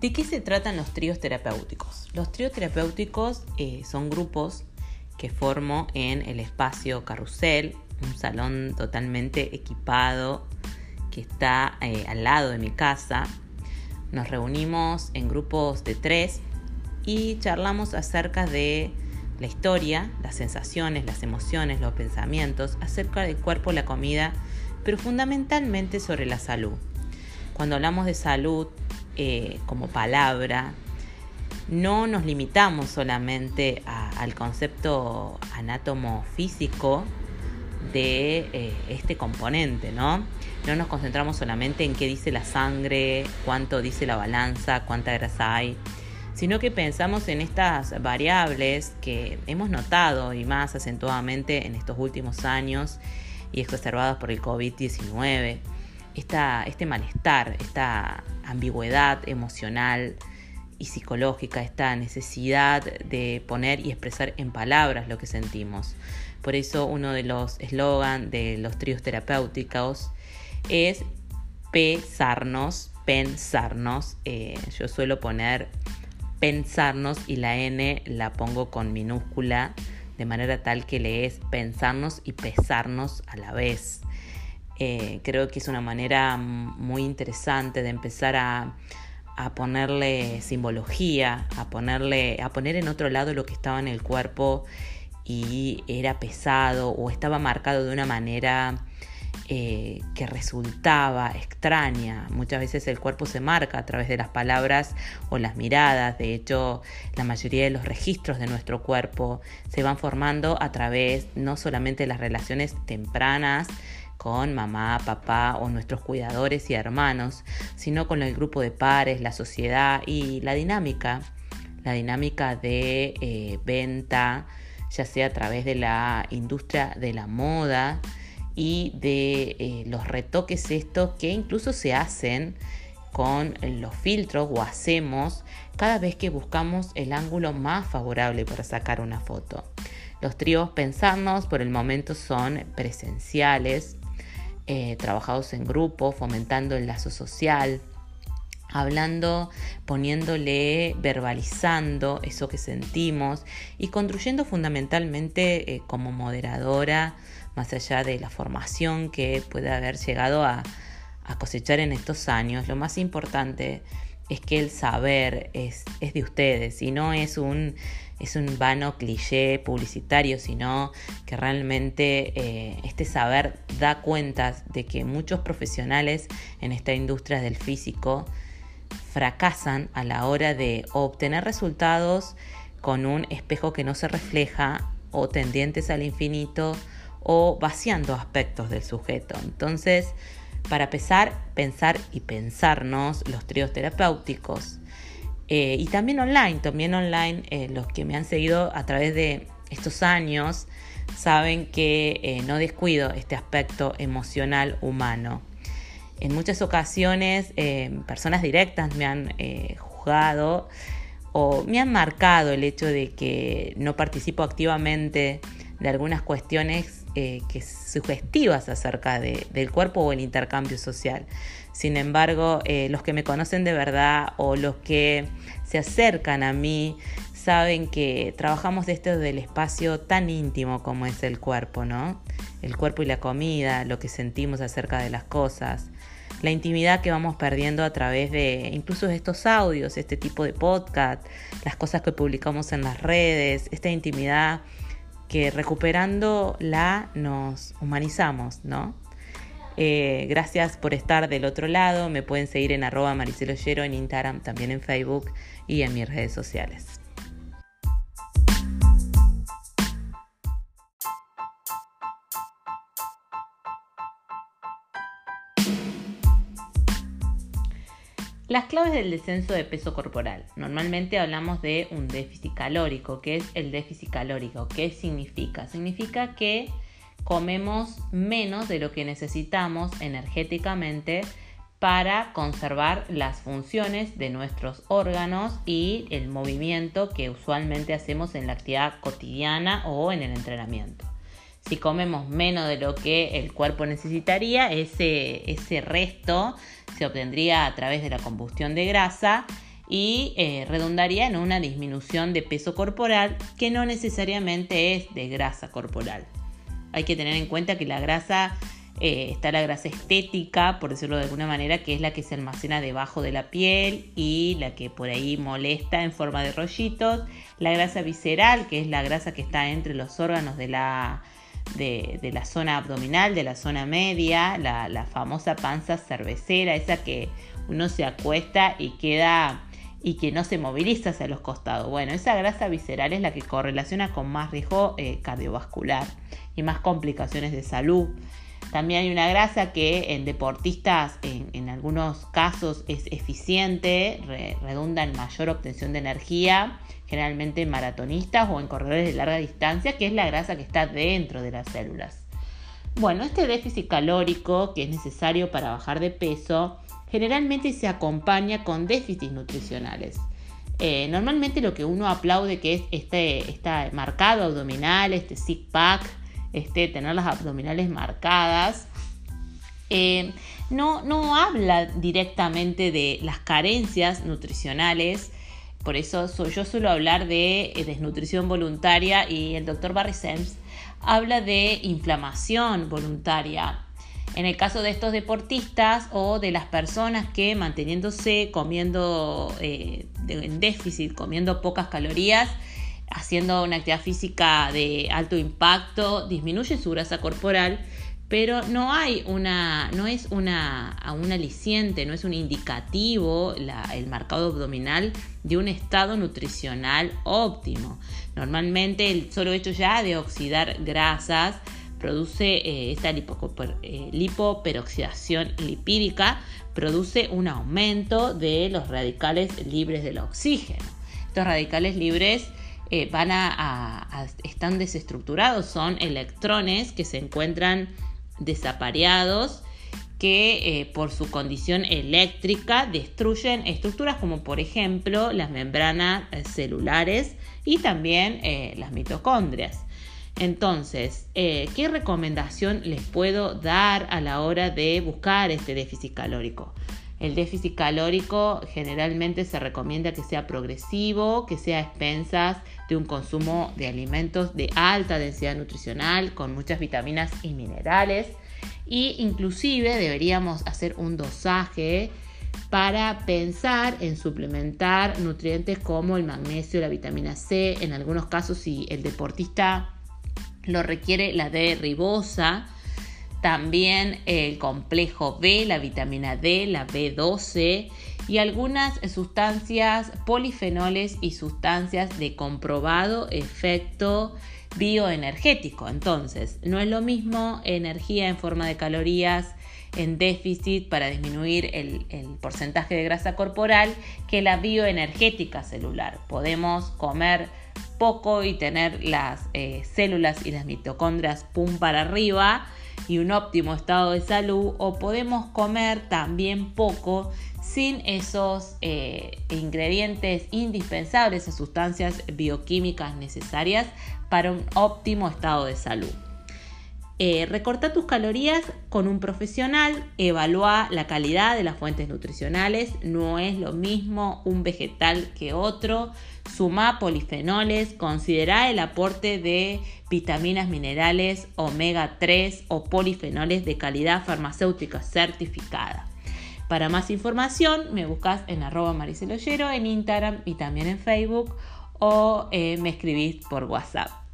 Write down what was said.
¿De qué se tratan los tríos terapéuticos? Los tríos terapéuticos eh, son grupos que formo en el espacio Carrusel, un salón totalmente equipado que está eh, al lado de mi casa. Nos reunimos en grupos de tres y charlamos acerca de la historia, las sensaciones, las emociones, los pensamientos, acerca del cuerpo, la comida, pero fundamentalmente sobre la salud. Cuando hablamos de salud eh, como palabra, no nos limitamos solamente al concepto anátomo físico de eh, este componente, ¿no? No nos concentramos solamente en qué dice la sangre, cuánto dice la balanza, cuánta grasa hay, sino que pensamos en estas variables que hemos notado y más acentuadamente en estos últimos años y exacerbadas por el COVID-19. este malestar, esta ambigüedad emocional y psicológica, esta necesidad de poner y expresar en palabras lo que sentimos. Por eso uno de los eslogans de los tríos terapéuticos es pesarnos, pensarnos. Eh, yo suelo poner pensarnos y la N la pongo con minúscula de manera tal que le es pensarnos y pesarnos a la vez. Eh, creo que es una manera muy interesante de empezar a, ponerle simbología, a ponerle, a poner en otro lado lo que estaba en el cuerpo y era pesado o estaba marcado de una manera eh, que resultaba extraña. Muchas veces el cuerpo se marca a través de las palabras o las miradas. De hecho, la mayoría de los registros de nuestro cuerpo se van formando a través no solamente de las relaciones tempranas, con mamá, papá o nuestros cuidadores y hermanos, sino con el grupo de pares, la sociedad y la dinámica, la dinámica de eh, venta, ya sea a través de la industria de la moda, y de eh, los retoques estos que incluso se hacen con los filtros o hacemos cada vez que buscamos el ángulo más favorable para sacar una foto. Los tríos pensarnos por el momento son presenciales, eh, trabajados en grupo, fomentando el lazo social, hablando, poniéndole, verbalizando eso que sentimos y construyendo fundamentalmente eh, como moderadora más allá de la formación que puede haber llegado a, cosechar en estos años, lo más importante es que el saber es, de ustedes y no es un, es un vano cliché publicitario, sino que realmente eh, este saber da cuenta de que muchos profesionales en esta industria del físico fracasan a la hora de obtener resultados con un espejo que no se refleja o tendientes al infinito o vaciando aspectos del sujeto. Entonces, para empezar, pensar y pensarnos los tríos terapéuticos. Eh, y también online, también online, eh, los que me han seguido a través de estos años saben que eh, no descuido este aspecto emocional humano. En muchas ocasiones personas directas me han juzgado o me han marcado el hecho de que no participo activamente de algunas cuestiones eh, que sugestivas acerca del cuerpo o el intercambio social. Sin embargo, eh, los que me conocen de verdad o los que se acercan a mí saben que trabajamos de esto del espacio tan íntimo como es el cuerpo, ¿no? El cuerpo y la comida, lo que sentimos acerca de las cosas, la intimidad que vamos perdiendo a través de incluso de estos audios, este tipo de podcast, las cosas que publicamos en las redes, esta intimidad que recuperándola nos humanizamos, ¿no? Eh, gracias por estar del otro lado. Me pueden seguir en arroba mariceloyero en Instagram, también en Facebook y en mis redes sociales. Las claves del descenso de peso corporal. Normalmente hablamos de un déficit calórico. ¿Qué es el déficit calórico? ¿Qué significa? Significa que comemos menos de lo que necesitamos energéticamente para conservar las funciones de nuestros órganos y el movimiento que usualmente hacemos en la actividad cotidiana o en el entrenamiento. Si comemos menos de lo que el cuerpo necesitaría, ese, ese resto se obtendría a través de la combustión de grasa y eh, redundaría en una disminución de peso corporal que no necesariamente es de grasa corporal. Hay que tener en cuenta que la grasa, eh, está la grasa estética, por decirlo de alguna manera, que es la que se almacena debajo de la piel y la que por ahí molesta en forma de rollitos. La grasa visceral, que es la grasa que está entre los órganos de la, de, la zona abdominal, de la zona media, la, famosa panza cervecera, esa que uno se acuesta y queda y que no se moviliza hacia los costados. Bueno, esa grasa visceral es la que correlaciona con más riesgo eh, cardiovascular y más complicaciones de salud. También hay una grasa que en deportistas en, algunos casos es eficiente, redunda en mayor obtención de energía, generalmente en maratonistas o en corredores de larga distancia, que es la grasa que está dentro de las células. Bueno, este déficit calórico que es necesario para bajar de peso generalmente se acompaña con déficits nutricionales. Eh, normalmente lo que uno aplaude que es este, este marcado abdominal, este six pack, este, tener las abdominales marcadas, eh, no, no habla directamente de las carencias nutricionales. Por eso yo suelo hablar de eh, desnutrición voluntaria y el doctor Barry Sims habla de inflamación voluntaria. En el caso de estos deportistas o de las personas que manteniéndose comiendo eh, en déficit, comiendo pocas calorías, haciendo una actividad física de alto impacto, disminuye su grasa corporal, pero no hay una, no es una, un aliciente, no es un indicativo el marcado abdominal de un estado nutricional óptimo. Normalmente el solo hecho ya de oxidar grasas produce eh, esta eh, lipoperoxidación lipídica, produce un aumento de los radicales libres del oxígeno. Estos radicales libres eh, están desestructurados, son electrones que se encuentran desapareados que por su condición eléctrica destruyen estructuras como por ejemplo las membranas celulares y también las mitocondrias. Entonces, eh, ¿qué recomendación les puedo dar a la hora de buscar este déficit calórico? El déficit calórico generalmente se recomienda que sea progresivo, que sea a expensas de un consumo de alimentos de alta densidad nutricional con muchas vitaminas y minerales. E inclusive deberíamos hacer un dosaje para pensar en suplementar nutrientes como el magnesio, la vitamina C, en algunos casos si el deportista lo requiere la D ribosa, también el complejo B, la vitamina D, la B12 y algunas sustancias polifenoles y sustancias de comprobado efecto bioenergético. Entonces, no es lo mismo energía en forma de calorías en déficit para disminuir el, el, porcentaje de grasa corporal que la bioenergética celular. Podemos comer poco y tener las eh, células y las mitocondrias pum para arriba y un óptimo estado de salud o podemos comer también poco sin esos eh, ingredientes indispensables, esas sustancias bioquímicas necesarias para un óptimo estado de salud. Eh, recorta tus calorías con un profesional, evalúa la calidad de las fuentes nutricionales, no es lo mismo un vegetal que otro, suma polifenoles, considera el aporte de vitaminas, minerales, omega 3 o polifenoles de calidad farmacéutica certificada. Para más información me buscas en arroba mariceloyero en Instagram y también en Facebook o eh, me escribís por WhatsApp.